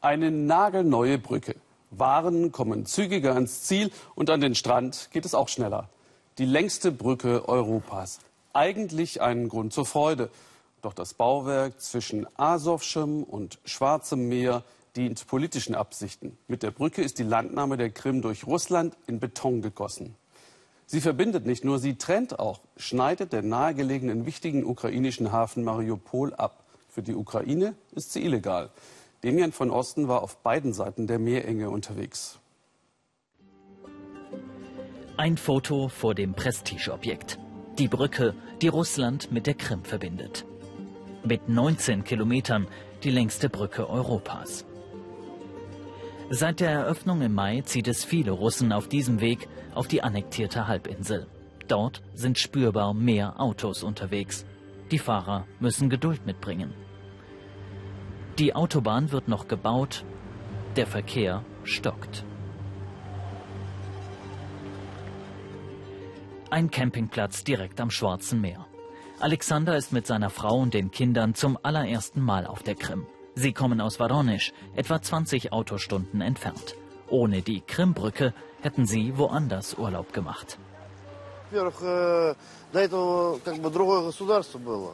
Eine nagelneue Brücke. Waren kommen zügiger ans Ziel und an den Strand geht es auch schneller. Die längste Brücke Europas. Eigentlich ein Grund zur Freude. Doch das Bauwerk zwischen Asowschem und Schwarzem Meer dient politischen Absichten. Mit der Brücke ist die Landnahme der Krim durch Russland in Beton gegossen. Sie verbindet nicht nur, sie trennt auch, schneidet den nahegelegenen wichtigen ukrainischen Hafen Mariupol ab. Für die Ukraine ist sie illegal. Demian von Osten war auf beiden Seiten der Meerenge unterwegs. Ein Foto vor dem Prestigeobjekt. Die Brücke, die Russland mit der Krim verbindet. Mit 19 Kilometern die längste Brücke Europas. Seit der Eröffnung im Mai zieht es viele Russen auf diesem Weg auf die annektierte Halbinsel. Dort sind spürbar mehr Autos unterwegs. Die Fahrer müssen Geduld mitbringen. Die Autobahn wird noch gebaut, der Verkehr stockt. Ein Campingplatz direkt am Schwarzen Meer. Alexander ist mit seiner Frau und den Kindern zum allerersten Mal auf der Krim. Sie kommen aus Voronezh, etwa 20 Autostunden entfernt. Ohne die Krimbrücke hätten sie woanders Urlaub gemacht.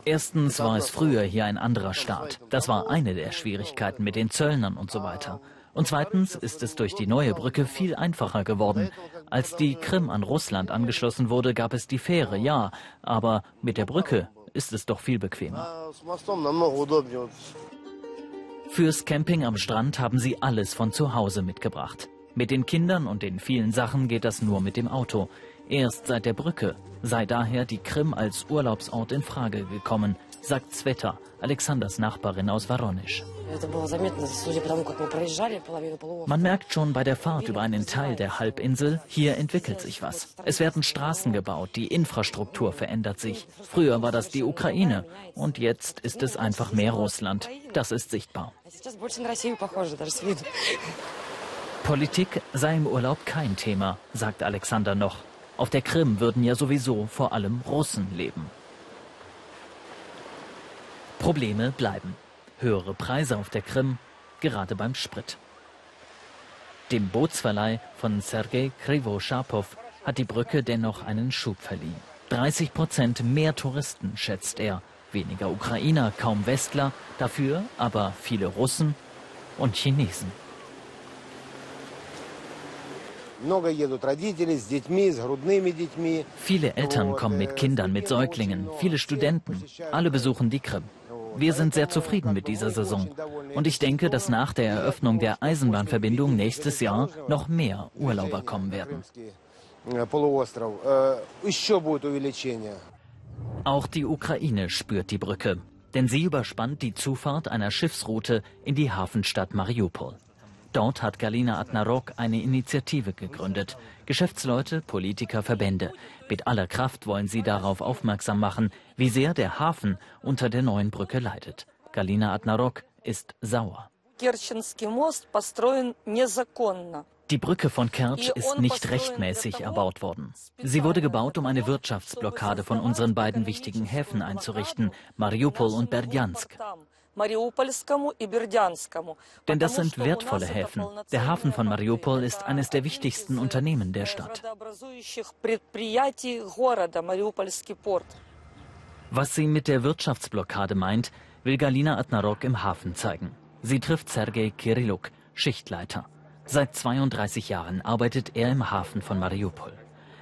Erstens war es früher hier ein anderer Staat. Das war eine der Schwierigkeiten mit den Zöllnern und so weiter. Und zweitens ist es durch die neue Brücke viel einfacher geworden. Als die Krim an Russland angeschlossen wurde, gab es die Fähre, ja, aber mit der Brücke ist es doch viel bequemer. Fürs Camping am Strand haben sie alles von zu Hause mitgebracht. Mit den Kindern und den vielen Sachen geht das nur mit dem Auto. Erst seit der Brücke sei daher die Krim als Urlaubsort in Frage gekommen, sagt Sveta, Alexanders Nachbarin aus Voronezh. Man merkt schon bei der Fahrt über einen Teil der Halbinsel, hier entwickelt sich was. Es werden Straßen gebaut, die Infrastruktur verändert sich. Früher war das die Ukraine und jetzt ist es einfach mehr Russland. Das ist sichtbar. Politik sei im Urlaub kein Thema, sagt Alexander noch. Auf der Krim würden ja sowieso vor allem Russen leben. Probleme bleiben. Höhere Preise auf der Krim, gerade beim Sprit. Dem Bootsverleih von Sergei Krivo-Schapow hat die Brücke dennoch einen Schub verliehen. 30 Prozent mehr Touristen, schätzt er. Weniger Ukrainer, kaum Westler, dafür aber viele Russen und Chinesen. Viele Eltern kommen mit Kindern, mit Säuglingen, viele Studenten. Alle besuchen die Krim. Wir sind sehr zufrieden mit dieser Saison. Und ich denke, dass nach der Eröffnung der Eisenbahnverbindung nächstes Jahr noch mehr Urlauber kommen werden. Auch die Ukraine spürt die Brücke, denn sie überspannt die Zufahrt einer Schiffsroute in die Hafenstadt Mariupol. Dort hat Galina Adnarok eine Initiative gegründet. Geschäftsleute, Politiker, Verbände. Mit aller Kraft wollen sie darauf aufmerksam machen, wie sehr der Hafen unter der neuen Brücke leidet. Galina Adnarok ist sauer. Die Brücke von Kertsch ist nicht rechtmäßig erbaut worden. Sie wurde gebaut, um eine Wirtschaftsblockade von unseren beiden wichtigen Häfen einzurichten, Mariupol und Berdjansk. Denn das sind wertvolle Häfen. Der Hafen von Mariupol ist eines der wichtigsten Unternehmen der Stadt. Was sie mit der Wirtschaftsblockade meint, will Galina Adnarok im Hafen zeigen. Sie trifft Sergei Kirilluk, Schichtleiter. Seit 32 Jahren arbeitet er im Hafen von Mariupol.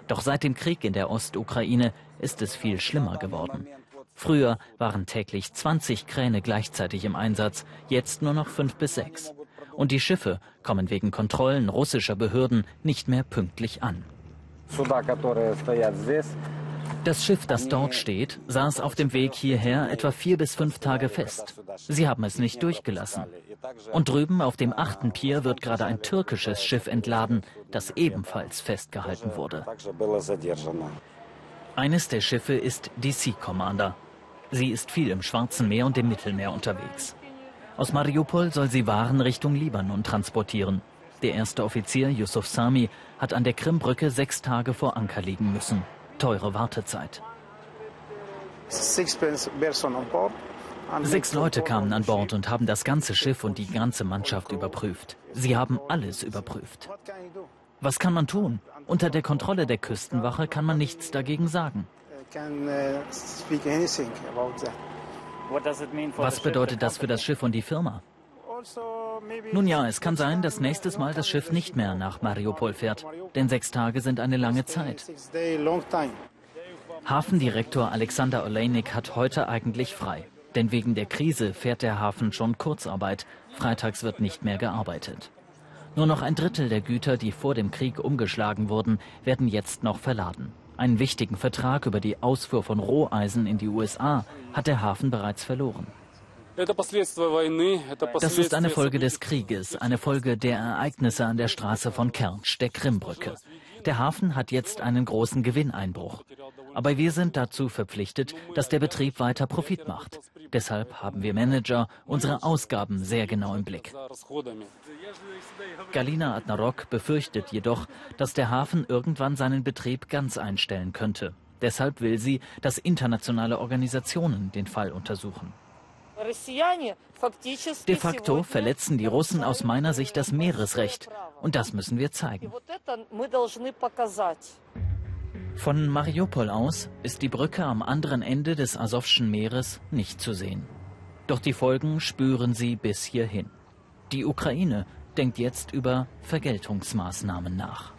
Doch seit dem Krieg in der Ostukraine ist es viel schlimmer geworden. Früher waren täglich 20 Kräne gleichzeitig im Einsatz, jetzt nur noch fünf bis sechs. Und die Schiffe kommen wegen Kontrollen russischer Behörden nicht mehr pünktlich an. Das Schiff, das dort steht, saß auf dem Weg hierher etwa vier bis fünf Tage fest. Sie haben es nicht durchgelassen. Und drüben auf dem achten Pier wird gerade ein türkisches Schiff entladen, das ebenfalls festgehalten wurde. Eines der Schiffe ist die Sea Commander. Sie ist viel im Schwarzen Meer und im Mittelmeer unterwegs. Aus Mariupol soll sie Waren Richtung Libanon transportieren. Der erste Offizier, Yusuf Sami, hat an der Krimbrücke sechs Tage vor Anker liegen müssen. Teure Wartezeit. Sechs Leute kamen an Bord und haben das ganze Schiff und die ganze Mannschaft überprüft. Sie haben alles überprüft. Was kann man tun? Unter der Kontrolle der Küstenwache kann man nichts dagegen sagen. Was bedeutet das für das Schiff und die Firma? Nun ja, es kann sein, dass nächstes Mal das Schiff nicht mehr nach Mariupol fährt, denn sechs Tage sind eine lange Zeit. Hafendirektor Alexander Olejnik hat heute eigentlich frei. Denn wegen der Krise fährt der Hafen schon Kurzarbeit. Freitags wird nicht mehr gearbeitet. Nur noch ein Drittel der Güter, die vor dem Krieg umgeschlagen wurden, werden jetzt noch verladen. Einen wichtigen Vertrag über die Ausfuhr von Roheisen in die USA hat der Hafen bereits verloren. Das ist eine Folge des Krieges, eine Folge der Ereignisse an der Straße von Kertsch, der Krimbrücke. Der Hafen hat jetzt einen großen Gewinneinbruch. Aber wir sind dazu verpflichtet, dass der Betrieb weiter Profit macht. Deshalb haben wir Manager unsere Ausgaben sehr genau im Blick. Galina Adnarok befürchtet jedoch, dass der Hafen irgendwann seinen Betrieb ganz einstellen könnte. Deshalb will sie, dass internationale Organisationen den Fall untersuchen. De facto verletzen die Russen aus meiner Sicht das Meeresrecht. Und das müssen wir zeigen. Von Mariupol aus ist die Brücke am anderen Ende des Asowschen Meeres nicht zu sehen. Doch die Folgen spüren sie bis hierhin. Die Ukraine denkt jetzt über Vergeltungsmaßnahmen nach.